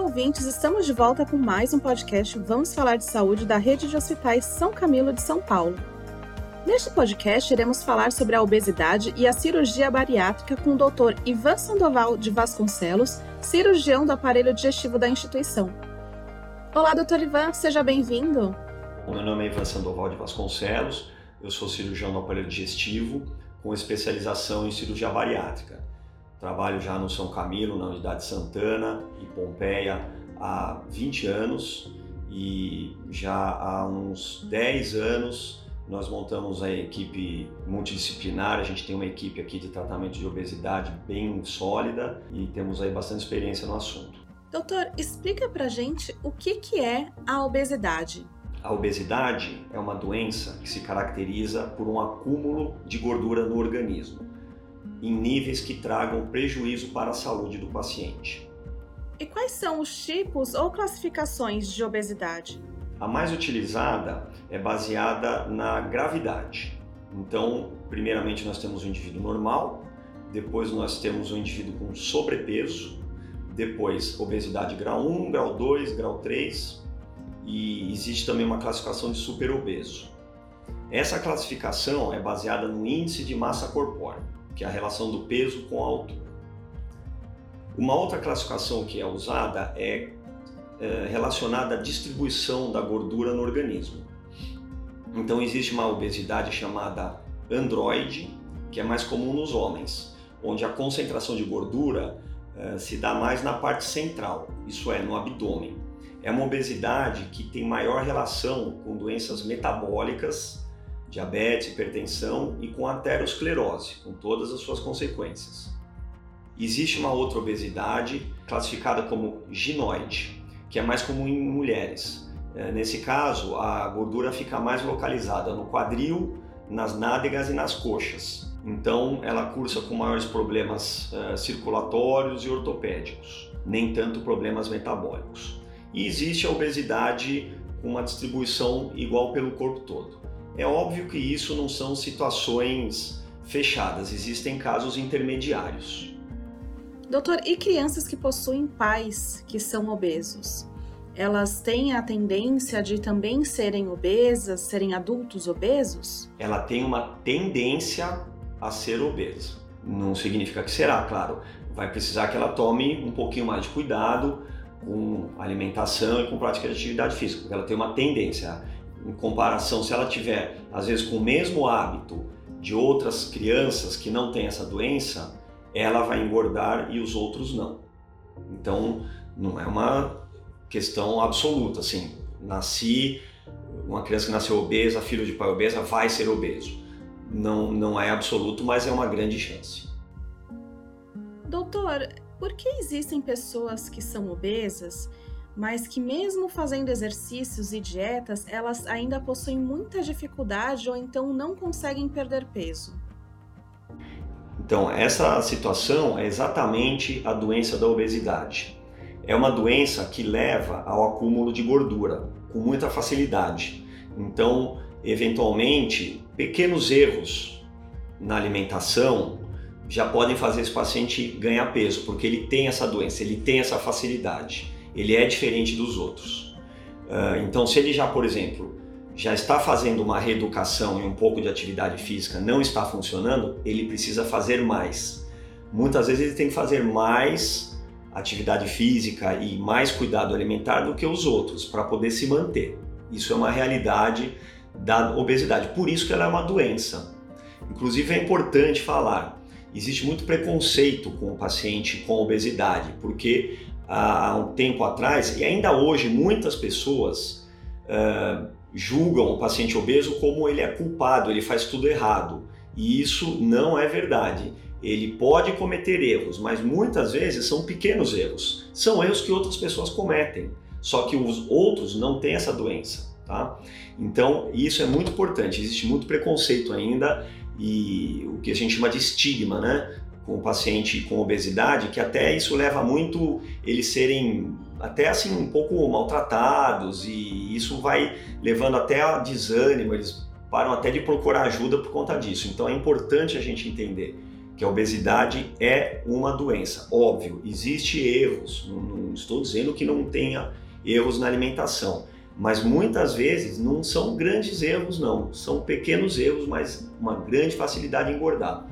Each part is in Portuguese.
Olá, ouvintes! Estamos de volta com mais um podcast Vamos Falar de Saúde da Rede de Hospitais São Camilo de São Paulo. Neste podcast, iremos falar sobre a obesidade e a cirurgia bariátrica com o Dr. Ivan Sandoval de Vasconcelos, cirurgião do aparelho digestivo da instituição. Olá, Dr. Ivan, seja bem-vindo. Meu nome é Ivan Sandoval de Vasconcelos, eu sou cirurgião do aparelho digestivo com especialização em cirurgia bariátrica. Trabalho já no São Camilo, na Unidade Santana e Pompeia há 20 anos e já há uns 10 anos nós montamos a equipe multidisciplinar, a gente tem uma equipe aqui de tratamento de obesidade bem sólida e temos aí bastante experiência no assunto. Doutor, explica pra gente o que, que é a obesidade. A obesidade é uma doença que se caracteriza por um acúmulo de gordura no organismo em níveis que tragam prejuízo para a saúde do paciente. E quais são os tipos ou classificações de obesidade? A mais utilizada é baseada na gravidade. Então, primeiramente nós temos o indivíduo normal, depois nós temos o indivíduo com sobrepeso, depois obesidade grau 1, grau 2, grau 3 e existe também uma classificação de superobeso. Essa classificação é baseada no índice de massa corpórea que é a relação do peso com a altura. Uma outra classificação que é usada é, é relacionada à distribuição da gordura no organismo. Então existe uma obesidade chamada androide, que é mais comum nos homens, onde a concentração de gordura eh, se dá mais na parte central, isso é, no abdômen. É uma obesidade que tem maior relação com doenças metabólicas diabetes, hipertensão e com aterosclerose, com todas as suas consequências. Existe uma outra obesidade classificada como ginoide, que é mais comum em mulheres. É, nesse caso, a gordura fica mais localizada no quadril, nas nádegas e nas coxas. Então, ela cursa com maiores problemas uh, circulatórios e ortopédicos, nem tanto problemas metabólicos. E existe a obesidade com uma distribuição igual pelo corpo todo. É óbvio que isso não são situações fechadas, existem casos intermediários. Doutor, e crianças que possuem pais que são obesos? Elas têm a tendência de também serem obesas, serem adultos obesos? Ela tem uma tendência a ser obesa. Não significa que será, claro. Vai precisar que ela tome um pouquinho mais de cuidado com alimentação e com prática de atividade física, porque ela tem uma tendência em comparação, se ela tiver, às vezes, com o mesmo hábito de outras crianças que não têm essa doença, ela vai engordar e os outros não. Então, não é uma questão absoluta, assim, nasci, uma criança que nasceu obesa, filho de pai obesa, vai ser obeso. Não, não é absoluto, mas é uma grande chance. Doutor, por que existem pessoas que são obesas mas que mesmo fazendo exercícios e dietas, elas ainda possuem muita dificuldade ou então não conseguem perder peso. Então, essa situação é exatamente a doença da obesidade. É uma doença que leva ao acúmulo de gordura com muita facilidade. Então, eventualmente, pequenos erros na alimentação já podem fazer esse paciente ganhar peso, porque ele tem essa doença, ele tem essa facilidade ele é diferente dos outros. Uh, então, se ele já, por exemplo, já está fazendo uma reeducação e um pouco de atividade física não está funcionando, ele precisa fazer mais. Muitas vezes ele tem que fazer mais atividade física e mais cuidado alimentar do que os outros para poder se manter. Isso é uma realidade da obesidade. Por isso que ela é uma doença. Inclusive é importante falar, existe muito preconceito com o paciente com obesidade, porque há um tempo atrás, e ainda hoje muitas pessoas uh, julgam o paciente obeso como ele é culpado, ele faz tudo errado. E isso não é verdade. Ele pode cometer erros, mas muitas vezes são pequenos erros. São erros que outras pessoas cometem, só que os outros não têm essa doença. Tá? Então, isso é muito importante. Existe muito preconceito ainda e o que a gente chama de estigma, né? Com o paciente com obesidade, que até isso leva muito eles serem até assim um pouco maltratados e isso vai levando até a desânimo, eles param até de procurar ajuda por conta disso. Então é importante a gente entender que a obesidade é uma doença. Óbvio, existe erros, não estou dizendo que não tenha erros na alimentação, mas muitas vezes não são grandes erros não, são pequenos erros, mas uma grande facilidade em engordar.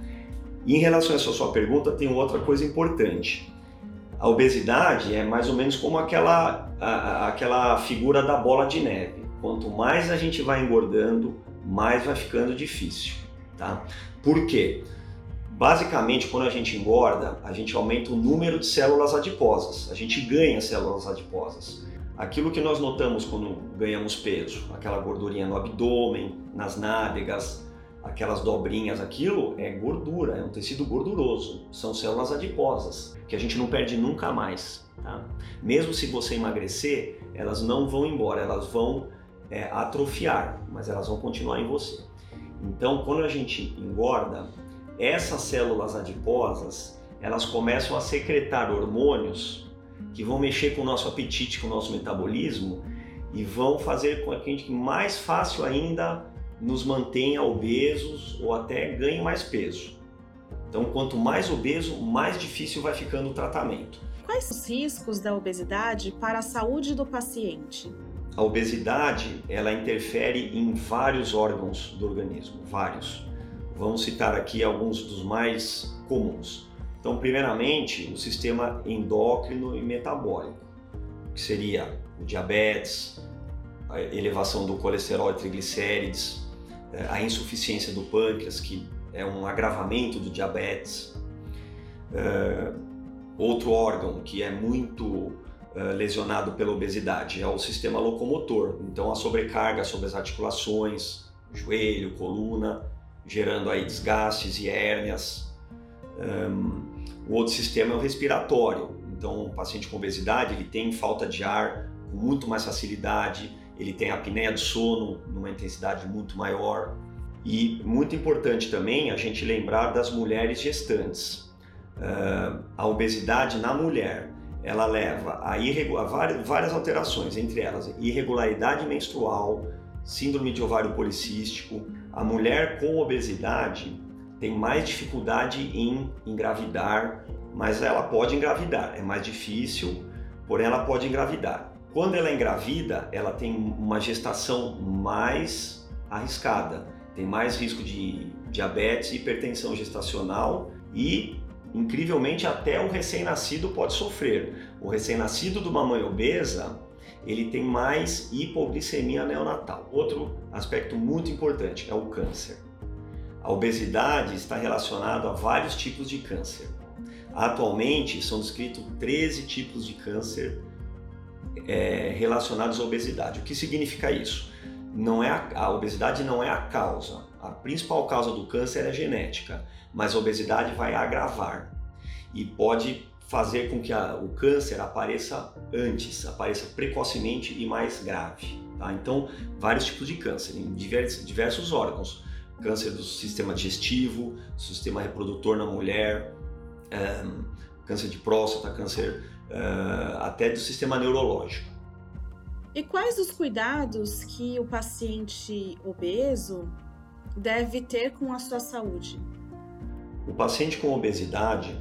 E em relação a essa sua pergunta, tem outra coisa importante. A obesidade é mais ou menos como aquela, a, aquela figura da bola de neve. Quanto mais a gente vai engordando, mais vai ficando difícil, tá? Por quê? Basicamente, quando a gente engorda, a gente aumenta o número de células adiposas, a gente ganha células adiposas. Aquilo que nós notamos quando ganhamos peso, aquela gordurinha no abdômen, nas nádegas, aquelas dobrinhas, aquilo é gordura, é um tecido gorduroso, são células adiposas, que a gente não perde nunca mais. Tá? Mesmo se você emagrecer, elas não vão embora, elas vão é, atrofiar, mas elas vão continuar em você. Então, quando a gente engorda, essas células adiposas, elas começam a secretar hormônios que vão mexer com o nosso apetite, com o nosso metabolismo e vão fazer com que a gente mais fácil ainda nos mantenha obesos ou até ganhe mais peso. Então, quanto mais obeso, mais difícil vai ficando o tratamento. Quais os riscos da obesidade para a saúde do paciente? A obesidade, ela interfere em vários órgãos do organismo, vários. Vamos citar aqui alguns dos mais comuns. Então, primeiramente, o sistema endócrino e metabólico, que seria o diabetes, a elevação do colesterol e triglicérides, a insuficiência do pâncreas, que é um agravamento do diabetes. Uh, outro órgão que é muito uh, lesionado pela obesidade é o sistema locomotor. Então, a sobrecarga sobre as articulações, joelho, coluna, gerando aí desgastes e hérnias. O outro sistema é o respiratório. Então, o paciente com obesidade ele tem falta de ar com muito mais facilidade, ele tem apneia do sono numa intensidade muito maior. E muito importante também a gente lembrar das mulheres gestantes. Uh, a obesidade na mulher ela leva a, a várias, várias alterações, entre elas irregularidade menstrual, síndrome de ovário policístico, a mulher com obesidade tem mais dificuldade em engravidar, mas ela pode engravidar, é mais difícil, porém ela pode engravidar. Quando ela engravida, ela tem uma gestação mais arriscada, tem mais risco de diabetes, hipertensão gestacional e, incrivelmente, até o recém-nascido pode sofrer. O recém-nascido de uma mãe obesa ele tem mais hipoglicemia neonatal. Outro aspecto muito importante é o câncer. A obesidade está relacionada a vários tipos de câncer. Atualmente são descritos 13 tipos de câncer é, relacionados à obesidade. O que significa isso? Não é a, a obesidade não é a causa. A principal causa do câncer é genética, mas a obesidade vai agravar e pode fazer com que a, o câncer apareça antes, apareça precocemente e mais grave. Tá? Então, vários tipos de câncer, em diversos, diversos órgãos. Câncer do sistema digestivo, sistema reprodutor na mulher, um, câncer de próstata, câncer uh, até do sistema neurológico. E quais os cuidados que o paciente obeso deve ter com a sua saúde? O paciente com obesidade,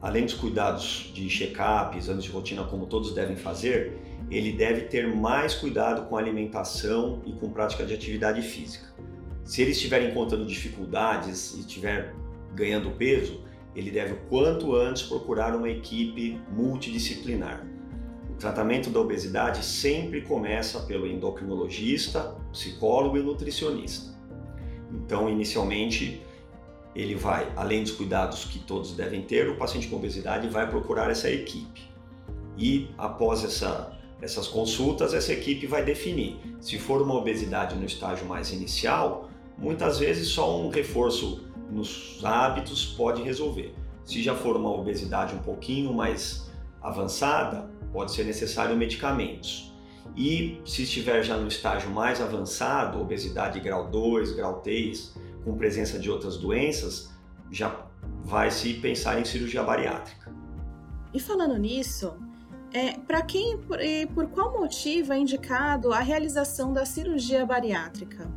além dos cuidados de check-up, exames de rotina, como todos devem fazer, ele deve ter mais cuidado com a alimentação e com prática de atividade física. Se ele estiver encontrando dificuldades e estiver ganhando peso, ele deve o quanto antes procurar uma equipe multidisciplinar. O tratamento da obesidade sempre começa pelo endocrinologista, psicólogo e nutricionista. Então, inicialmente, ele vai, além dos cuidados que todos devem ter, o paciente com obesidade vai procurar essa equipe. E após essa, essas consultas, essa equipe vai definir. Se for uma obesidade no estágio mais inicial, muitas vezes só um reforço nos hábitos pode resolver. Se já for uma obesidade um pouquinho mais avançada, pode ser necessário medicamentos. E se estiver já no estágio mais avançado, obesidade grau 2, grau 3, com presença de outras doenças, já vai se pensar em cirurgia bariátrica. E falando nisso, é, para quem e por qual motivo é indicado a realização da cirurgia bariátrica?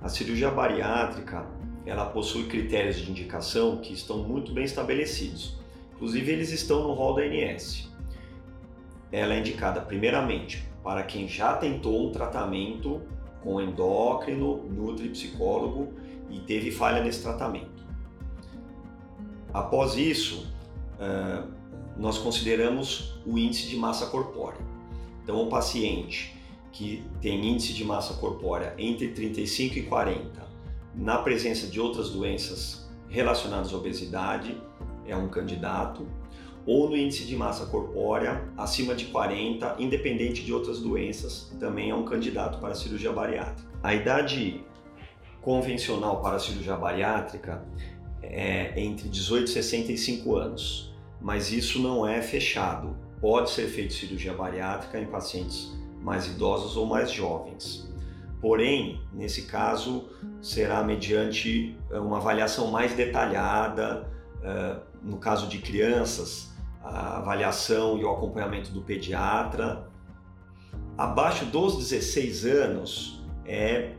A cirurgia bariátrica ela possui critérios de indicação que estão muito bem estabelecidos. Inclusive, eles estão no rol da ANS. Ela é indicada primeiramente para quem já tentou um tratamento com endócrino, nutripsicólogo e teve falha nesse tratamento. Após isso, nós consideramos o índice de massa corpórea. Então, o paciente que tem índice de massa corpórea entre 35 e 40, na presença de outras doenças relacionadas à obesidade, é um candidato, ou no índice de massa corpórea acima de 40, independente de outras doenças, também é um candidato para cirurgia bariátrica. A idade convencional para cirurgia bariátrica é entre 18 e 65 anos, mas isso não é fechado. Pode ser feito cirurgia bariátrica em pacientes mais idosos ou mais jovens. Porém, nesse caso, será mediante eh, uma avaliação mais detalhada. Eh, no caso de crianças, a avaliação e o acompanhamento do pediatra. Abaixo dos 16 anos é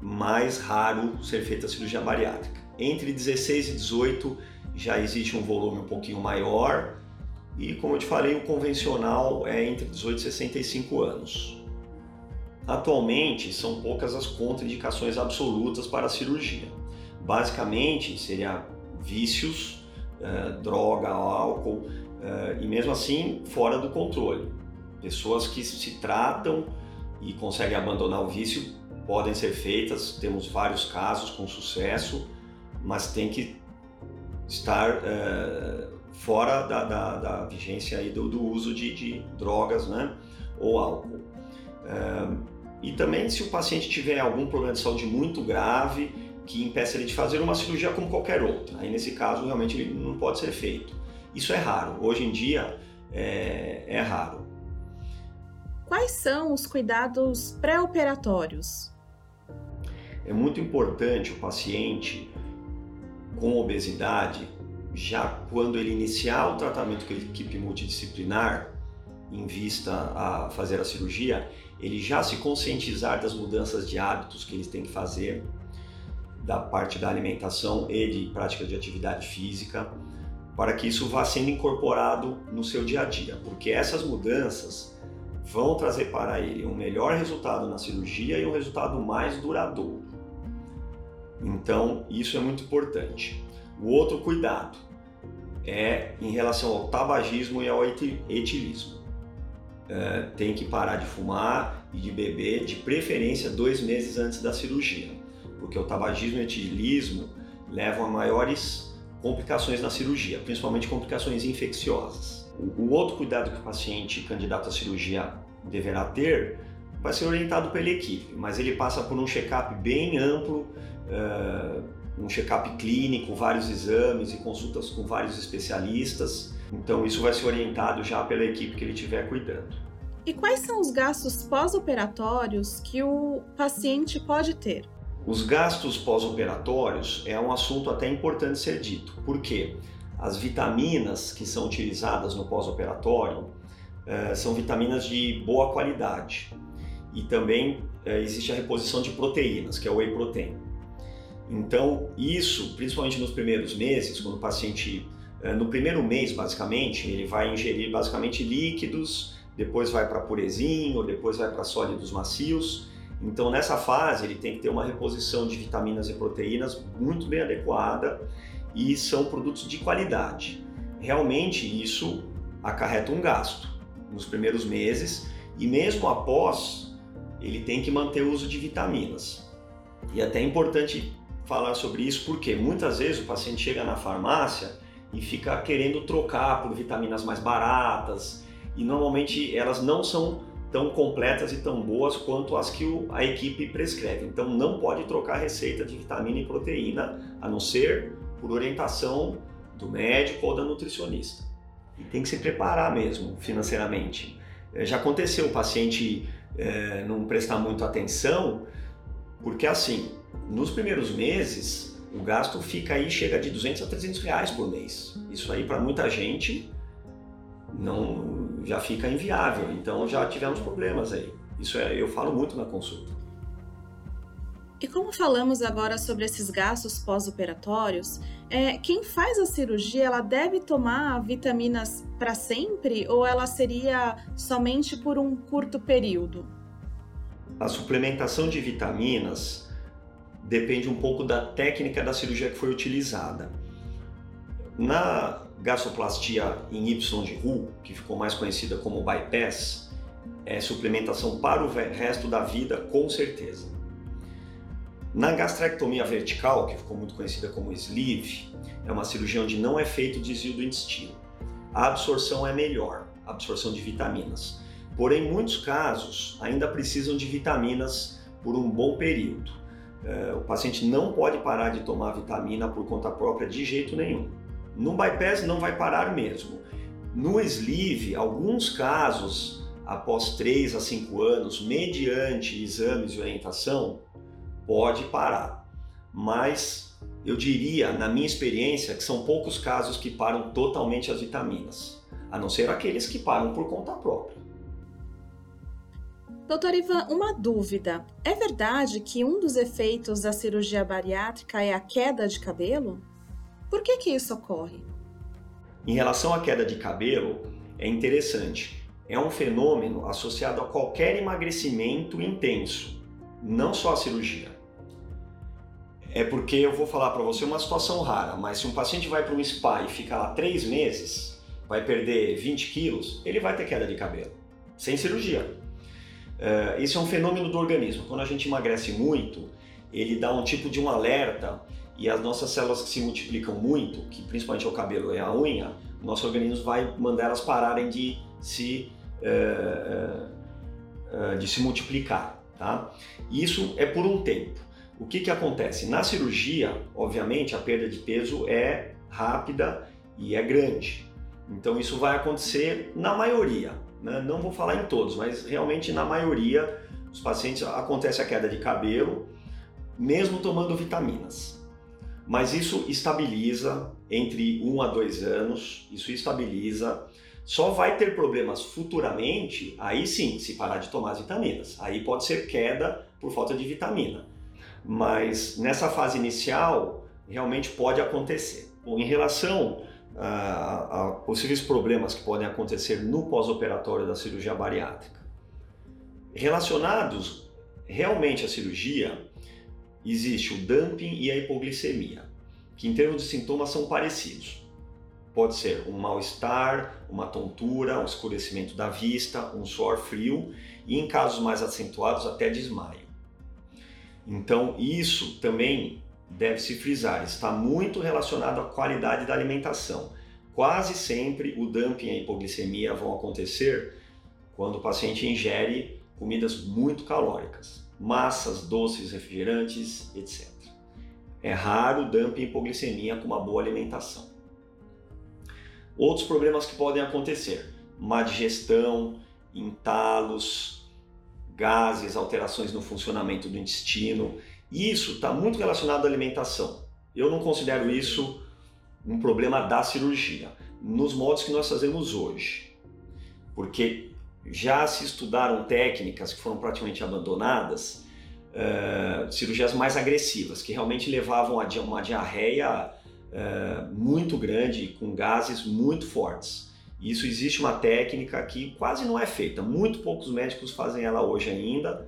mais raro ser feita a cirurgia bariátrica. Entre 16 e 18 já existe um volume um pouquinho maior e, como eu te falei, o convencional é entre 18 e 65 anos. Atualmente, são poucas as contraindicações absolutas para a cirurgia. Basicamente, seria vícios, eh, droga, álcool eh, e mesmo assim fora do controle. Pessoas que se tratam e conseguem abandonar o vício podem ser feitas, temos vários casos com sucesso, mas tem que estar uh, fora da, da, da, vigência aí do, do uso de, de, drogas né, ou álcool. E também se o paciente tiver algum problema de saúde muito grave que impeça ele de fazer uma cirurgia como qualquer outra. Aí nesse caso realmente ele não pode ser feito. Isso é raro. Hoje em dia é, é raro. Quais são os cuidados pré-operatórios? É muito importante o paciente com obesidade, já quando ele iniciar o tratamento com a equipe multidisciplinar, em vista a fazer a cirurgia, ele já se conscientizar das mudanças de hábitos que eles têm que fazer, da parte da alimentação e de prática de atividade física, para que isso vá sendo incorporado no seu dia a dia, porque essas mudanças vão trazer para ele um melhor resultado na cirurgia e um resultado mais duradouro. Então, isso é muito importante. O outro cuidado é em relação ao tabagismo e ao etilismo. É, tem que parar de fumar e de beber, de preferência dois meses antes da cirurgia, porque o tabagismo e o etilismo levam a maiores complicações na cirurgia, principalmente complicações infecciosas. O, outro cuidado que o paciente candidato à cirurgia deverá ter vai ser orientado pela equipe, mas ele passa por um check-up bem amplo, uh, um check-up clínico, vários exames e consultas com vários especialistas. Então isso vai ser orientado já pela equipe que ele estiver cuidando. E quais são os gastos pós-operatórios que o paciente pode ter? Os gastos pós-operatórios é um assunto até importante ser dito, porque as vitaminas que são utilizadas no pós-operatório uh, são vitaminas de boa qualidade e também é, existe a reposição de proteínas, que é o whey protein. Então, isso, principalmente nos primeiros meses, quando o paciente, no primeiro mês, basicamente, ele vai ingerir basicamente líquidos, depois vai para purezinho, depois vai para sólidos macios. Então, nessa fase, ele tem que ter uma reposição de vitaminas e proteínas muito bem adequada e são produtos de qualidade. Realmente, isso acarreta um gasto nos primeiros meses e mesmo após ele tem que manter o uso de vitaminas. E é até importante falar sobre isso porque muitas vezes o paciente chega na farmácia e fica querendo trocar por vitaminas mais baratas e normalmente elas não são tão completas e tão boas quanto as que a equipe prescreve. Então não pode trocar receita de vitamina e proteína a não ser por orientação do médico ou da nutricionista. E tem que se preparar mesmo financeiramente. Já aconteceu o paciente é, não prestar muito atenção, porque assim, nos primeiros meses, o gasto fica aí, chega de 200 a 300 reais por mês. Isso aí para muita gente não já fica inviável. Então já tivemos problemas aí. Isso é, eu falo muito na consulta. E como falamos agora sobre esses gastos pós-operatórios, é, quem faz a cirurgia ela deve tomar vitaminas para sempre ou ela seria somente por um curto período? A suplementação de vitaminas depende um pouco da técnica da cirurgia que foi utilizada. Na gastroplastia em Y de Roux, que ficou mais conhecida como bypass, é suplementação para o resto da vida, com certeza. Na gastrectomia vertical, que ficou muito conhecida como sleeve, é uma cirurgia onde não é feito desvio do intestino. A absorção é melhor, a absorção de vitaminas. Porém, muitos casos, ainda precisam de vitaminas por um bom período. É, o paciente não pode parar de tomar vitamina por conta própria de jeito nenhum. No bypass não vai parar mesmo. No sleeve, alguns casos, após 3 a 5 anos, mediante exames e orientação, pode parar. Mas eu diria, na minha experiência, que são poucos casos que param totalmente as vitaminas, a não ser aqueles que param por conta própria. Doutor Ivan, uma dúvida. É verdade que um dos efeitos da cirurgia bariátrica é a queda de cabelo? Por que, que isso ocorre? Em relação à queda de cabelo, é interessante. É um fenômeno associado a qualquer emagrecimento intenso, não só a cirurgia é porque eu vou falar para você uma situação rara, mas se um paciente vai para um spa e fica lá três meses, vai perder 20 quilos, ele vai ter queda de cabelo, sem cirurgia. Uh, esse é um fenômeno do organismo. Quando a gente emagrece muito, ele dá um tipo de um alerta e as nossas células que se multiplicam muito, que principalmente é o cabelo e a unha, o nosso organismo vai mandar elas pararem de se, uh, uh, de se multiplicar. Tá? Isso é por um tempo. O que, que acontece? Na cirurgia, obviamente, a perda de peso é rápida e é grande. Então, isso vai acontecer na maioria. Né? Não vou falar em todos, mas realmente na maioria os pacientes acontece a queda de cabelo, mesmo tomando vitaminas. Mas isso estabiliza entre um a dois anos, isso estabiliza. Só vai ter problemas futuramente, aí sim, se parar de tomar as vitaminas. Aí pode ser queda por falta de vitamina mas nessa fase inicial realmente pode acontecer. Bom, em relação a, a possíveis problemas que podem acontecer no pós-operatório da cirurgia bariátrica, relacionados realmente à cirurgia, existe o dumping e a hipoglicemia, que em termos de sintomas são parecidos. Pode ser um mal-estar, uma tontura, um escurecimento da vista, um suor frio e, em casos mais acentuados, até desmaio. Então, isso também deve se frisar, está muito relacionado à qualidade da alimentação. Quase sempre o dumping e a hipoglicemia vão acontecer quando o paciente ingere comidas muito calóricas, massas, doces, refrigerantes, etc. É raro o dumping e hipoglicemia com uma boa alimentação. Outros problemas que podem acontecer: má digestão, entalos, gases, alterações no funcionamento do intestino. Isso está muito relacionado à alimentação. Eu não considero isso um problema da cirurgia, nos modos que nós fazemos hoje. Porque já se estudaram técnicas que foram praticamente abandonadas, uh, cirurgias mais agressivas, que realmente levavam a uma diarreia uh, muito grande, com gases muito fortes. Isso existe uma técnica que quase não é feita, muito poucos médicos fazem ela hoje ainda.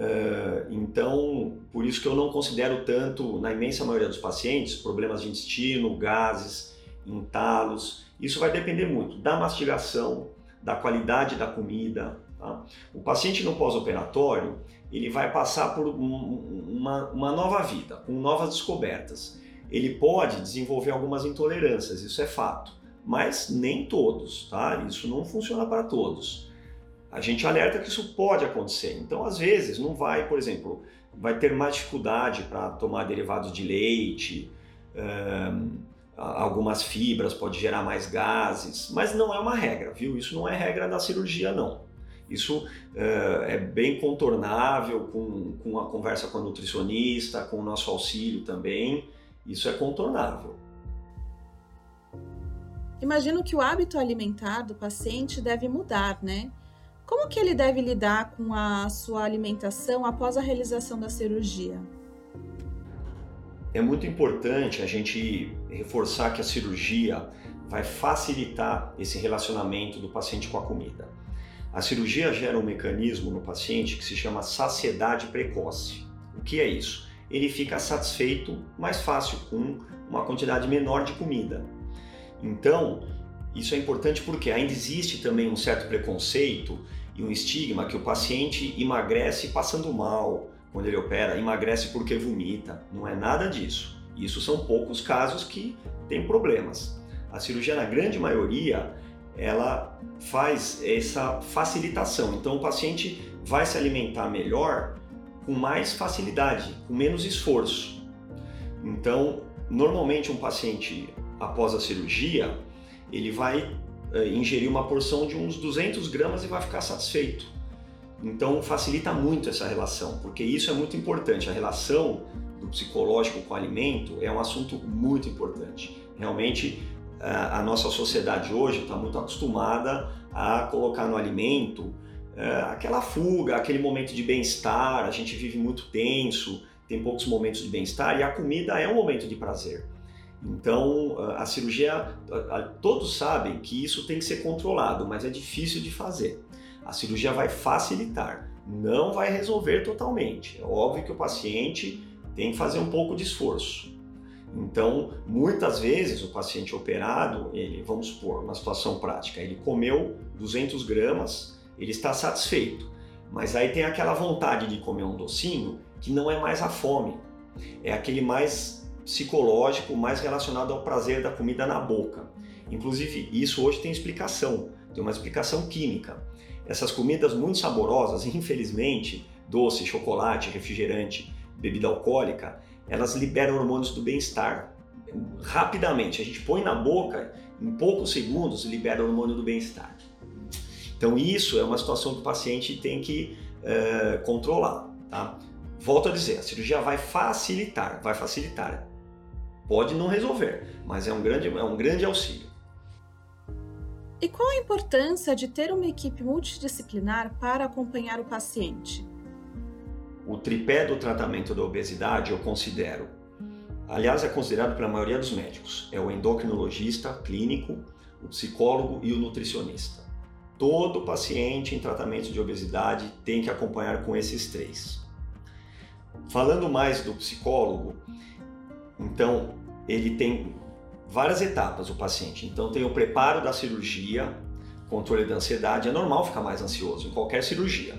Uh, então, por isso que eu não considero tanto, na imensa maioria dos pacientes, problemas de intestino, gases, entalos. Isso vai depender muito da mastigação, da qualidade da comida. Tá? O paciente no pós-operatório, ele vai passar por um, uma, uma nova vida, com novas descobertas. Ele pode desenvolver algumas intolerâncias, isso é fato mas nem todos, tá? Isso não funciona para todos. A gente alerta que isso pode acontecer. Então, às vezes, não vai, por exemplo, vai ter mais dificuldade para tomar derivados de leite, um, algumas fibras pode gerar mais gases, mas não é uma regra, viu? Isso não é regra da cirurgia, não. Isso uh, é bem contornável com, com a conversa com a nutricionista, com o nosso auxílio também. Isso é contornável. Imagino que o hábito alimentar do paciente deve mudar, né? Como que ele deve lidar com a sua alimentação após a realização da cirurgia? É muito importante a gente reforçar que a cirurgia vai facilitar esse relacionamento do paciente com a comida. A cirurgia gera um mecanismo no paciente que se chama saciedade precoce. O que é isso? Ele fica satisfeito mais fácil com uma quantidade menor de comida. Então, isso é importante porque ainda existe também um certo preconceito e um estigma que o paciente emagrece passando mal quando ele opera, emagrece porque vomita. Não é nada disso. Isso são poucos casos que têm problemas. A cirurgia, na grande maioria, ela faz essa facilitação. Então, o paciente vai se alimentar melhor com mais facilidade, com menos esforço. Então, normalmente um paciente após a cirurgia, ele vai uh, ingerir uma porção de uns 200 gramas e vai ficar satisfeito. Então facilita muito essa relação, porque isso é muito importante. A relação do psicológico com o alimento é um assunto muito importante. Realmente a nossa sociedade hoje está muito acostumada a colocar no alimento aquela fuga, aquele momento de bem-estar. A gente vive muito tenso, tem poucos momentos de bem-estar e a comida é um momento de prazer. Então, a cirurgia, todos sabem que isso tem que ser controlado, mas é difícil de fazer. A cirurgia vai facilitar, não vai resolver totalmente. É óbvio que o paciente tem que fazer um pouco de esforço. Então, muitas vezes o paciente operado, ele, vamos supor, uma situação prática, ele comeu 200 gramas, ele está satisfeito, mas aí tem aquela vontade de comer um docinho que não é mais a fome, é aquele mais psicológico mais relacionado ao prazer da comida na boca. Inclusive, isso hoje tem explicação, tem uma explicação química. Essas comidas muito saborosas, infelizmente, doce, chocolate, refrigerante, bebida alcoólica, elas liberam hormônios do bem-estar rapidamente. A gente põe na boca, em poucos segundos, libera o hormônio do bem-estar. Então, isso é uma situação que o paciente tem que uh, controlar. Tá? Volto a dizer, a cirurgia vai facilitar, vai facilitar. Pode não resolver, mas é um grande, é um grande auxílio. E qual a importância de ter uma equipe multidisciplinar para acompanhar o paciente? O tripé do tratamento da obesidade eu considero, aliás, é considerado pela maioria dos médicos, é o endocrinologista clínico, o psicólogo e o nutricionista. Todo paciente em tratamento de obesidade tem que acompanhar com esses três. Falando mais do psicólogo, então ele tem várias etapas o paciente. Então tem o preparo da cirurgia, controle da ansiedade, é normal ficar mais ansioso em qualquer cirurgia.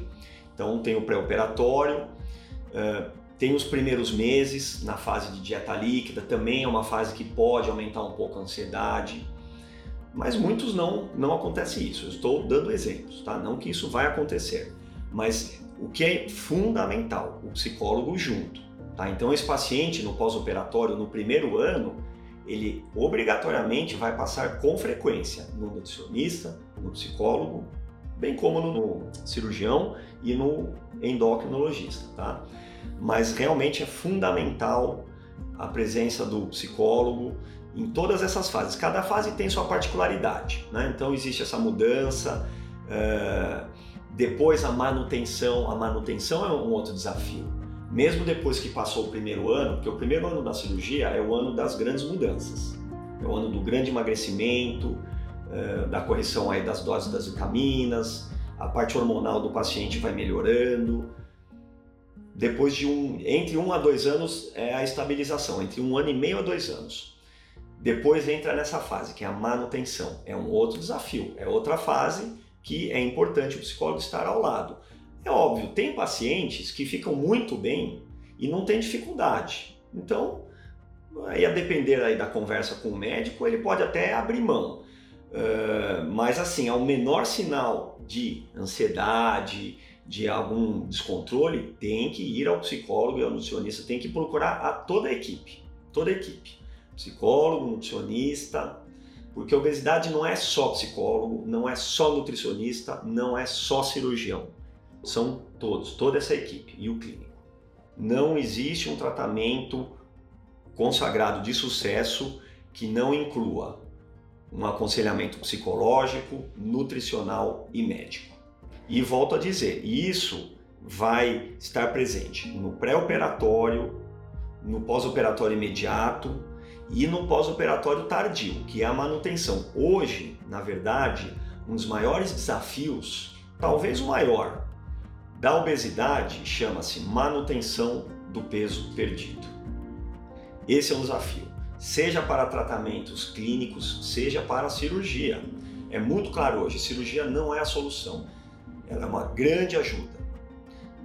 Então tem o pré-operatório, uh, tem os primeiros meses na fase de dieta líquida, também é uma fase que pode aumentar um pouco a ansiedade, mas muitos não não acontece isso. Eu estou dando exemplos, tá? Não que isso vai acontecer, mas o que é fundamental, o psicólogo junto. Tá? Então, esse paciente no pós-operatório, no primeiro ano, ele obrigatoriamente vai passar com frequência no nutricionista, no psicólogo, bem como no cirurgião e no endocrinologista. Tá? Mas realmente é fundamental a presença do psicólogo em todas essas fases. Cada fase tem sua particularidade, né? então existe essa mudança. Uh, depois a manutenção, a manutenção é um outro desafio mesmo depois que passou o primeiro ano, porque o primeiro ano da cirurgia é o ano das grandes mudanças, é o ano do grande emagrecimento, eh, da correção aí das doses das vitaminas, a parte hormonal do paciente vai melhorando. Depois de um, entre um a dois anos é a estabilização, entre um ano e meio a dois anos. Depois entra nessa fase que é a manutenção, é um outro desafio, é outra fase que é importante o psicólogo estar ao lado é óbvio, tem pacientes que ficam muito bem e não tem dificuldade. Então, aí a depender aí da conversa com o médico, ele pode até abrir mão. Uh, mas assim, ao menor sinal de ansiedade, de algum descontrole, tem que ir ao psicólogo e ao nutricionista, tem que procurar a toda a equipe, toda a equipe. Psicólogo, nutricionista, porque obesidade não é só psicólogo, não é só nutricionista, não é só cirurgião são todos, toda essa equipe e o clínico. Não existe um tratamento consagrado de sucesso que não inclua um aconselhamento psicológico, nutricional e médico. E volto a dizer, isso vai estar presente no pré-operatório, no pós-operatório imediato e no pós-operatório tardio, que é a manutenção. Hoje, na verdade, um dos maiores desafios, talvez o maior, da obesidade chama-se manutenção do peso perdido. Esse é um desafio, seja para tratamentos clínicos, seja para cirurgia. É muito claro hoje, cirurgia não é a solução. Ela é uma grande ajuda.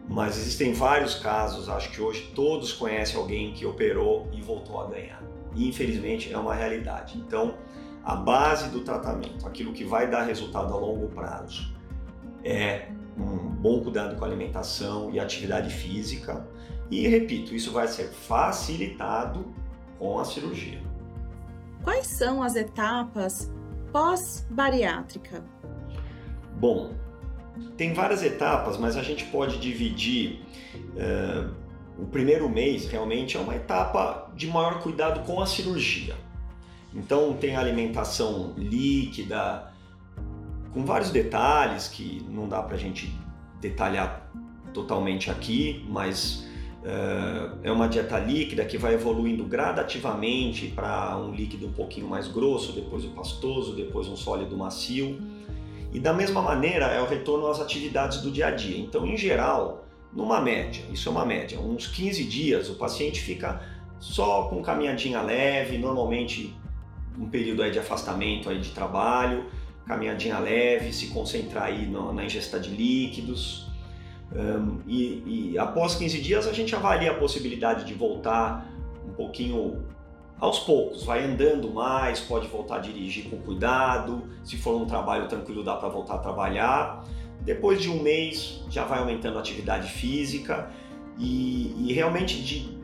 Mas existem vários casos, acho que hoje todos conhecem alguém que operou e voltou a ganhar. E infelizmente é uma realidade. Então, a base do tratamento, aquilo que vai dar resultado a longo prazo, é um bom cuidado com a alimentação e atividade física. E repito, isso vai ser facilitado com a cirurgia. Quais são as etapas pós-bariátrica? Bom, tem várias etapas, mas a gente pode dividir. Uh, o primeiro mês realmente é uma etapa de maior cuidado com a cirurgia. Então tem a alimentação líquida, com vários detalhes que não dá para a gente detalhar totalmente aqui, mas uh, é uma dieta líquida que vai evoluindo gradativamente para um líquido um pouquinho mais grosso, depois o pastoso, depois um sólido macio. E da mesma maneira é o retorno às atividades do dia a dia. Então, em geral, numa média, isso é uma média, uns 15 dias o paciente fica só com caminhadinha leve, normalmente um período aí de afastamento aí de trabalho, caminhadinha leve, se concentrar aí no, na ingesta de líquidos. Um, e, e após 15 dias a gente avalia a possibilidade de voltar um pouquinho aos poucos, vai andando mais, pode voltar a dirigir com cuidado, se for um trabalho tranquilo dá para voltar a trabalhar. Depois de um mês já vai aumentando a atividade física e, e realmente de,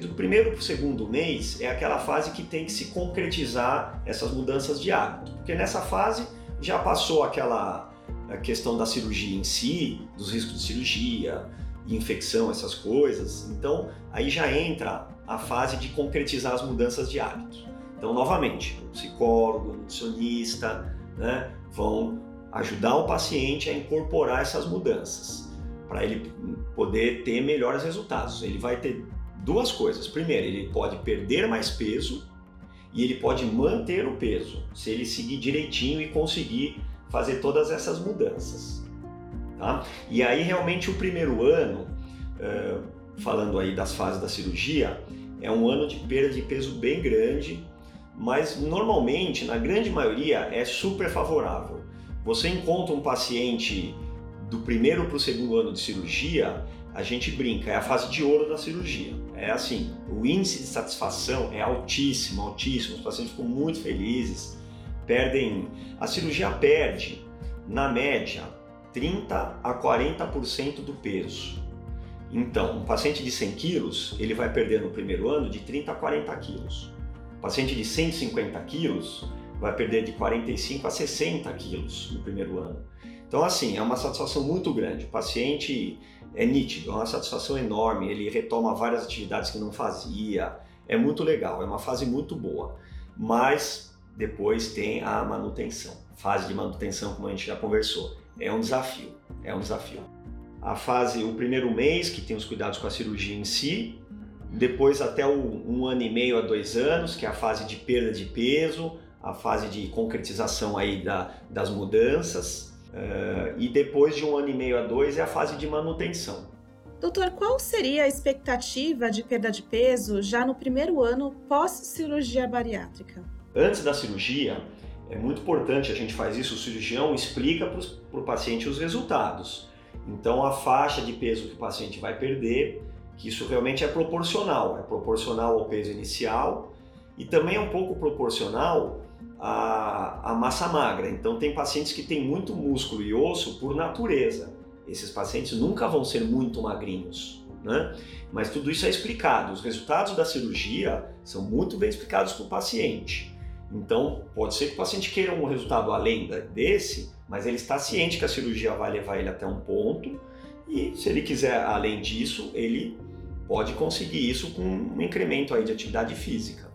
do primeiro para o segundo mês é aquela fase que tem que se concretizar essas mudanças de hábito, porque nessa fase já passou aquela questão da cirurgia em si, dos riscos de cirurgia, infecção, essas coisas. Então, aí já entra a fase de concretizar as mudanças de hábitos. Então, novamente, o psicólogo, o nutricionista, né, vão ajudar o paciente a incorporar essas mudanças para ele poder ter melhores resultados. Ele vai ter duas coisas. Primeiro, ele pode perder mais peso e ele pode manter o peso se ele seguir direitinho e conseguir fazer todas essas mudanças. Tá? E aí realmente o primeiro ano, uh, falando aí das fases da cirurgia, é um ano de perda de peso bem grande, mas normalmente, na grande maioria, é super favorável. Você encontra um paciente do primeiro para o segundo ano de cirurgia, a gente brinca, é a fase de ouro da cirurgia. É assim, o índice de satisfação é altíssimo, altíssimo. Os pacientes ficam muito felizes, perdem. A cirurgia perde, na média, 30 a 40% do peso. Então, um paciente de 100 quilos, ele vai perder no primeiro ano de 30 a 40 quilos. Um paciente de 150 quilos vai perder de 45 a 60 quilos no primeiro ano. Então, assim, é uma satisfação muito grande. O paciente é nítido, é uma satisfação enorme, ele retoma várias atividades que não fazia, é muito legal, é uma fase muito boa. Mas depois tem a manutenção, fase de manutenção, como a gente já conversou, é um desafio, é um desafio. A fase, o primeiro mês, que tem os cuidados com a cirurgia em si, depois até o, um ano e meio a dois anos, que é a fase de perda de peso, a fase de concretização aí da, das mudanças, Uh, e depois de um ano e meio a dois é a fase de manutenção. Doutor, qual seria a expectativa de perda de peso já no primeiro ano pós-cirurgia bariátrica? Antes da cirurgia, é muito importante, a gente faz isso, o cirurgião explica para o paciente os resultados. Então, a faixa de peso que o paciente vai perder, que isso realmente é proporcional, é proporcional ao peso inicial e também é um pouco proporcional a, a massa magra. Então, tem pacientes que têm muito músculo e osso por natureza. Esses pacientes nunca vão ser muito magrinhos, né? Mas tudo isso é explicado. Os resultados da cirurgia são muito bem explicados para o paciente. Então, pode ser que o paciente queira um resultado além desse, mas ele está ciente que a cirurgia vai levar ele até um ponto e, se ele quiser além disso, ele pode conseguir isso com um incremento aí de atividade física.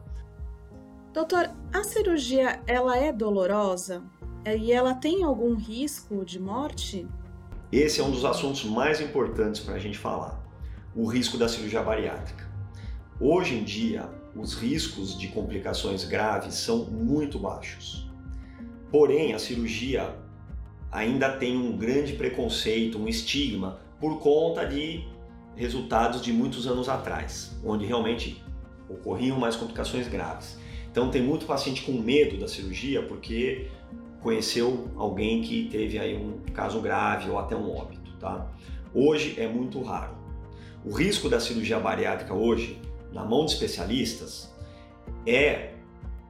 Doutor, a cirurgia ela é dolorosa? É, e ela tem algum risco de morte? esse é um dos assuntos mais importantes para a gente falar: o risco da cirurgia bariátrica. Hoje em dia, os riscos de complicações graves são muito baixos. Porém, a cirurgia ainda tem um grande preconceito, um estigma, por conta de resultados de muitos anos atrás, onde realmente ocorriam mais complicações graves. Então, tem muito paciente com medo da cirurgia porque conheceu alguém que teve aí um caso grave ou até um óbito, tá? Hoje é muito raro. O risco da cirurgia bariátrica hoje, na mão de especialistas, é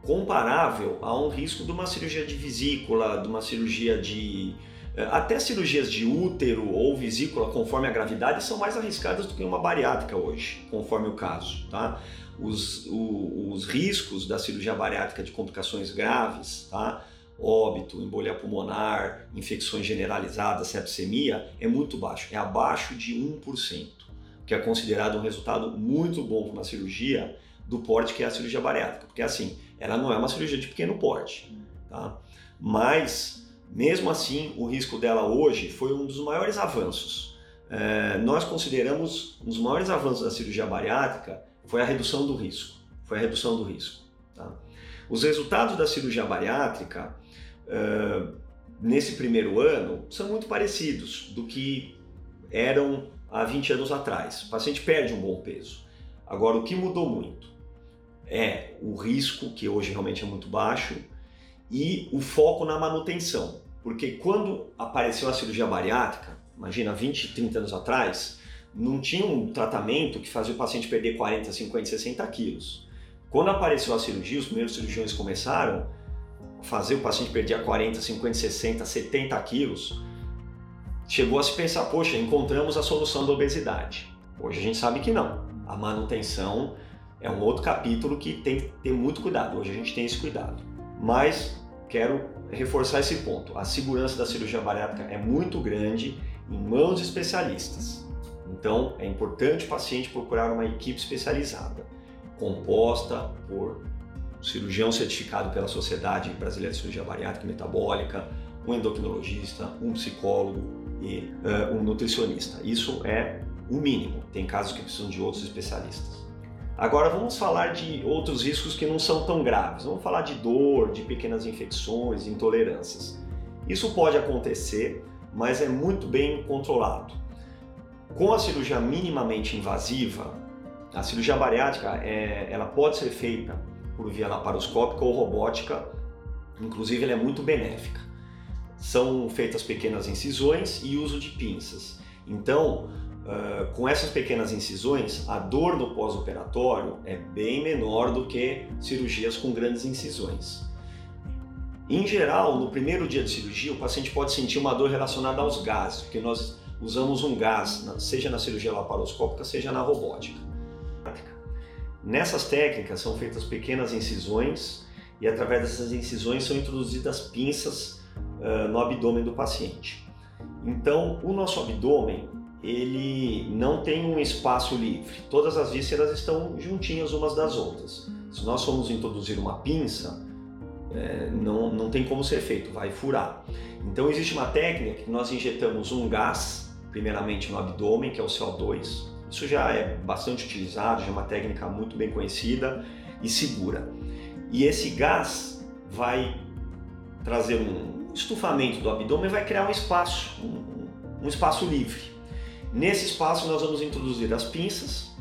comparável a um risco de uma cirurgia de vesícula, de uma cirurgia de eh, até cirurgias de útero ou vesícula, conforme a gravidade, são mais arriscadas do que uma bariátrica hoje, conforme o caso, tá? Os, o, os riscos da cirurgia bariátrica de complicações graves, tá? óbito, embolia pulmonar, infecções generalizadas, sepsemia, é muito baixo, é abaixo de 1%, que é considerado um resultado muito bom para uma cirurgia do porte que é a cirurgia bariátrica, porque assim, ela não é uma cirurgia de pequeno porte, tá? Mas, mesmo assim, o risco dela hoje foi um dos maiores avanços. É, nós consideramos um dos maiores avanços da cirurgia bariátrica foi a redução do risco, foi a redução do risco, tá? Os resultados da cirurgia bariátrica uh, nesse primeiro ano são muito parecidos do que eram há 20 anos atrás. O paciente perde um bom peso. Agora, o que mudou muito é o risco, que hoje realmente é muito baixo, e o foco na manutenção. Porque quando apareceu a cirurgia bariátrica, imagina 20, 30 anos atrás, não tinha um tratamento que fazia o paciente perder 40, 50, 60 quilos. Quando apareceu a cirurgia, os primeiros cirurgiões começaram a fazer o paciente perder 40, 50, 60, 70 quilos. Chegou a se pensar, poxa, encontramos a solução da obesidade. Hoje a gente sabe que não. A manutenção é um outro capítulo que tem que ter muito cuidado. Hoje a gente tem esse cuidado. Mas quero reforçar esse ponto. A segurança da cirurgia bariátrica é muito grande em mãos de especialistas. Então é importante o paciente procurar uma equipe especializada composta por um cirurgião certificado pela Sociedade Brasileira de Cirurgia Bariátrica e Metabólica, um endocrinologista, um psicólogo e uh, um nutricionista. Isso é o mínimo. Tem casos que precisam de outros especialistas. Agora vamos falar de outros riscos que não são tão graves. Vamos falar de dor, de pequenas infecções, intolerâncias. Isso pode acontecer, mas é muito bem controlado. Com a cirurgia minimamente invasiva, a cirurgia bariátrica é, ela pode ser feita por via laparoscópica ou robótica, inclusive ela é muito benéfica. São feitas pequenas incisões e uso de pinças. Então, uh, com essas pequenas incisões, a dor no pós-operatório é bem menor do que cirurgias com grandes incisões. Em geral, no primeiro dia de cirurgia, o paciente pode sentir uma dor relacionada aos gases, porque nós usamos um gás, seja na cirurgia laparoscópica, seja na robótica. Nessas técnicas são feitas pequenas incisões e através dessas incisões são introduzidas pinças uh, no abdômen do paciente. Então, o nosso abdômen ele não tem um espaço livre. Todas as vísceras estão juntinhas umas das outras. Se nós formos introduzir uma pinça, é, não, não tem como ser feito, vai furar. Então existe uma técnica que nós injetamos um gás, primeiramente no abdômen, que é o CO2, isso já é bastante utilizado, já é uma técnica muito bem conhecida e segura. E esse gás vai trazer um estufamento do abdômen vai criar um espaço, um, um espaço livre. Nesse espaço nós vamos introduzir as pinças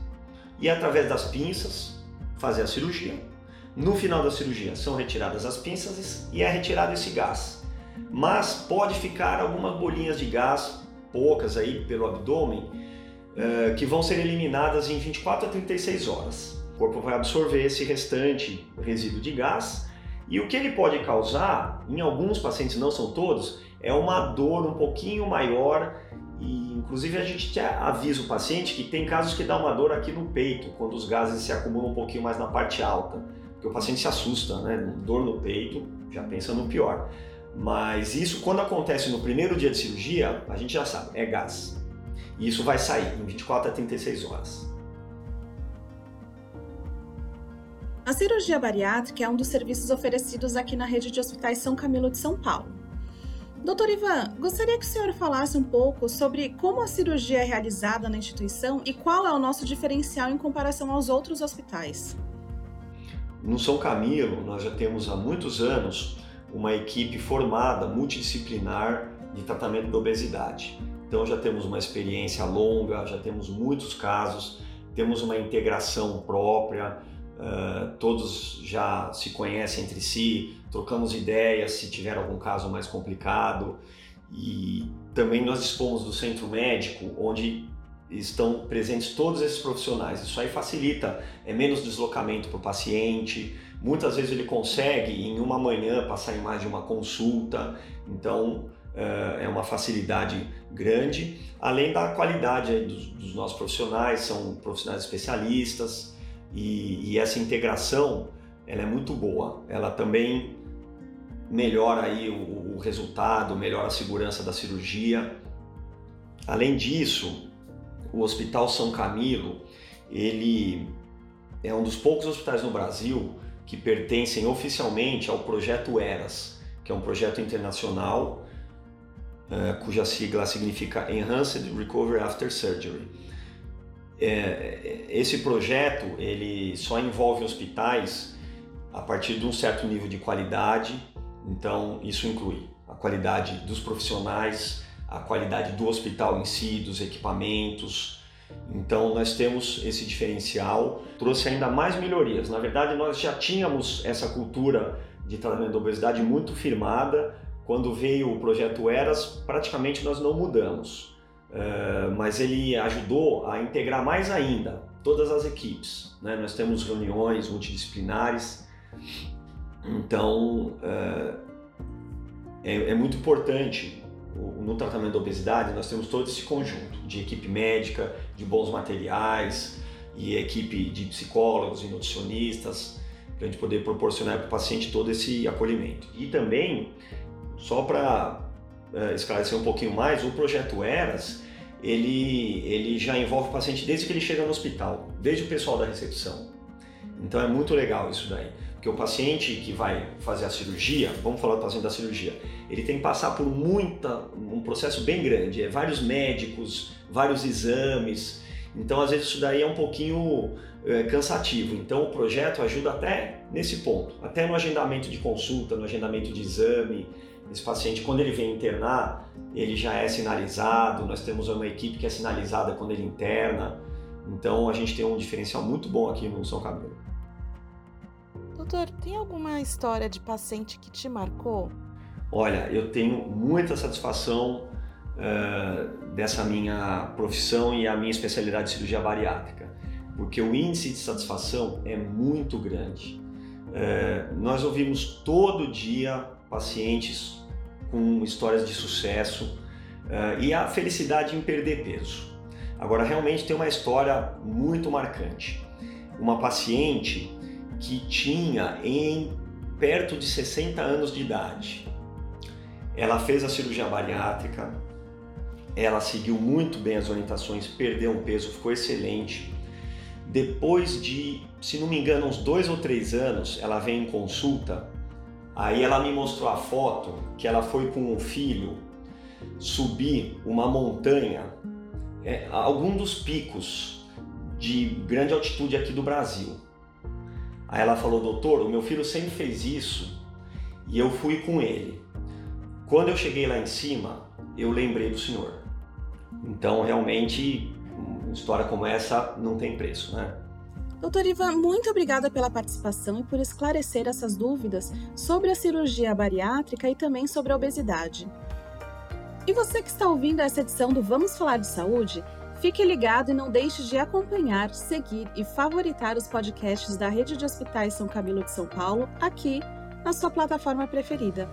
e através das pinças fazer a cirurgia. No final da cirurgia são retiradas as pinças e é retirado esse gás. Mas pode ficar algumas bolinhas de gás, poucas aí pelo abdômen, uh, que vão ser eliminadas em 24 a 36 horas. O corpo vai absorver esse restante resíduo de gás e o que ele pode causar, em alguns pacientes, não são todos, é uma dor um pouquinho maior e inclusive a gente avisa o paciente que tem casos que dá uma dor aqui no peito, quando os gases se acumulam um pouquinho mais na parte alta, porque o paciente se assusta, né? Dor no peito, já pensa no pior. Mas isso quando acontece no primeiro dia de cirurgia, a gente já sabe, é gás. E isso vai sair em 24 a 36 horas. A cirurgia bariátrica é um dos serviços oferecidos aqui na rede de hospitais São Camilo de São Paulo. Doutor Ivan, gostaria que o senhor falasse um pouco sobre como a cirurgia é realizada na instituição e qual é o nosso diferencial em comparação aos outros hospitais. No São Camilo, nós já temos há muitos anos uma equipe formada, multidisciplinar, de tratamento da obesidade. Então já temos uma experiência longa, já temos muitos casos, temos uma integração própria, uh, todos já se conhecem entre si, trocamos ideias se tiver algum caso mais complicado e também nós dispomos do centro médico onde estão presentes todos esses profissionais. Isso aí facilita, é menos deslocamento para o paciente. Muitas vezes ele consegue em uma manhã passar em mais de uma consulta, então eh, é uma facilidade grande, além da qualidade dos, nossos profissionais, são profissionais especialistas e, e, essa integração ela é muito boa. Ela também melhora aí o, o resultado, melhora a segurança da cirurgia. Além disso, o Hospital São Camilo, ele é um dos poucos hospitais no Brasil que pertencem oficialmente ao projeto ERAS, que é um projeto internacional uh, cuja sigla significa Enhanced Recovery After Surgery. É, esse projeto ele só envolve hospitais a partir de um certo nível de qualidade, então isso inclui a qualidade dos profissionais, a qualidade do hospital em si, dos equipamentos. Então nós temos esse diferencial, trouxe ainda mais melhorias. Na verdade, nós já tínhamos essa cultura de tratamento da obesidade muito firmada. Quando veio o projeto Eras, praticamente nós não mudamos, uh, mas ele ajudou a integrar mais ainda todas as equipes. Né? Nós temos reuniões multidisciplinares, então uh, é, é muito importante no tratamento da obesidade, nós temos todo esse conjunto de equipe médica, de bons materiais e equipe de psicólogos e nutricionistas para a gente poder proporcionar para o paciente todo esse acolhimento. E também, só para é, esclarecer um pouquinho mais, o projeto ERAS ele, ele já envolve o paciente desde que ele chega no hospital, desde o pessoal da recepção. Então é muito legal isso daí. Porque o paciente que vai fazer a cirurgia, vamos falar do paciente da cirurgia, ele tem que passar por muita, um processo bem grande, é vários médicos, vários exames. Então, às vezes, isso daí é um pouquinho é, cansativo. Então, o projeto ajuda até nesse ponto, até no agendamento de consulta, no agendamento de exame. Esse paciente, quando ele vem internar, ele já é sinalizado. Nós temos uma equipe que é sinalizada quando ele interna. Então, a gente tem um diferencial muito bom aqui no São Camilo. Doutor, tem alguma história de paciente que te marcou? Olha, eu tenho muita satisfação uh, dessa minha profissão e a minha especialidade de cirurgia bariátrica, porque o índice de satisfação é muito grande. Uh, nós ouvimos todo dia pacientes com histórias de sucesso uh, e a felicidade em perder peso. Agora, realmente tem uma história muito marcante. Uma paciente que tinha em perto de 60 anos de idade. Ela fez a cirurgia bariátrica, ela seguiu muito bem as orientações, perdeu um peso, ficou excelente. Depois de, se não me engano, uns dois ou três anos, ela vem em consulta. Aí ela me mostrou a foto que ela foi com um filho subir uma montanha, é, algum dos picos de grande altitude aqui do Brasil. Aí ela falou, doutor, o meu filho sempre fez isso e eu fui com ele. Quando eu cheguei lá em cima, eu lembrei do senhor. Então, realmente, uma história como essa não tem preço, né? Doutor Ivan, muito obrigada pela participação e por esclarecer essas dúvidas sobre a cirurgia bariátrica e também sobre a obesidade. E você que está ouvindo essa edição do Vamos Falar de Saúde, Fique ligado e não deixe de acompanhar, seguir e favoritar os podcasts da Rede de Hospitais São Camilo de São Paulo aqui na sua plataforma preferida.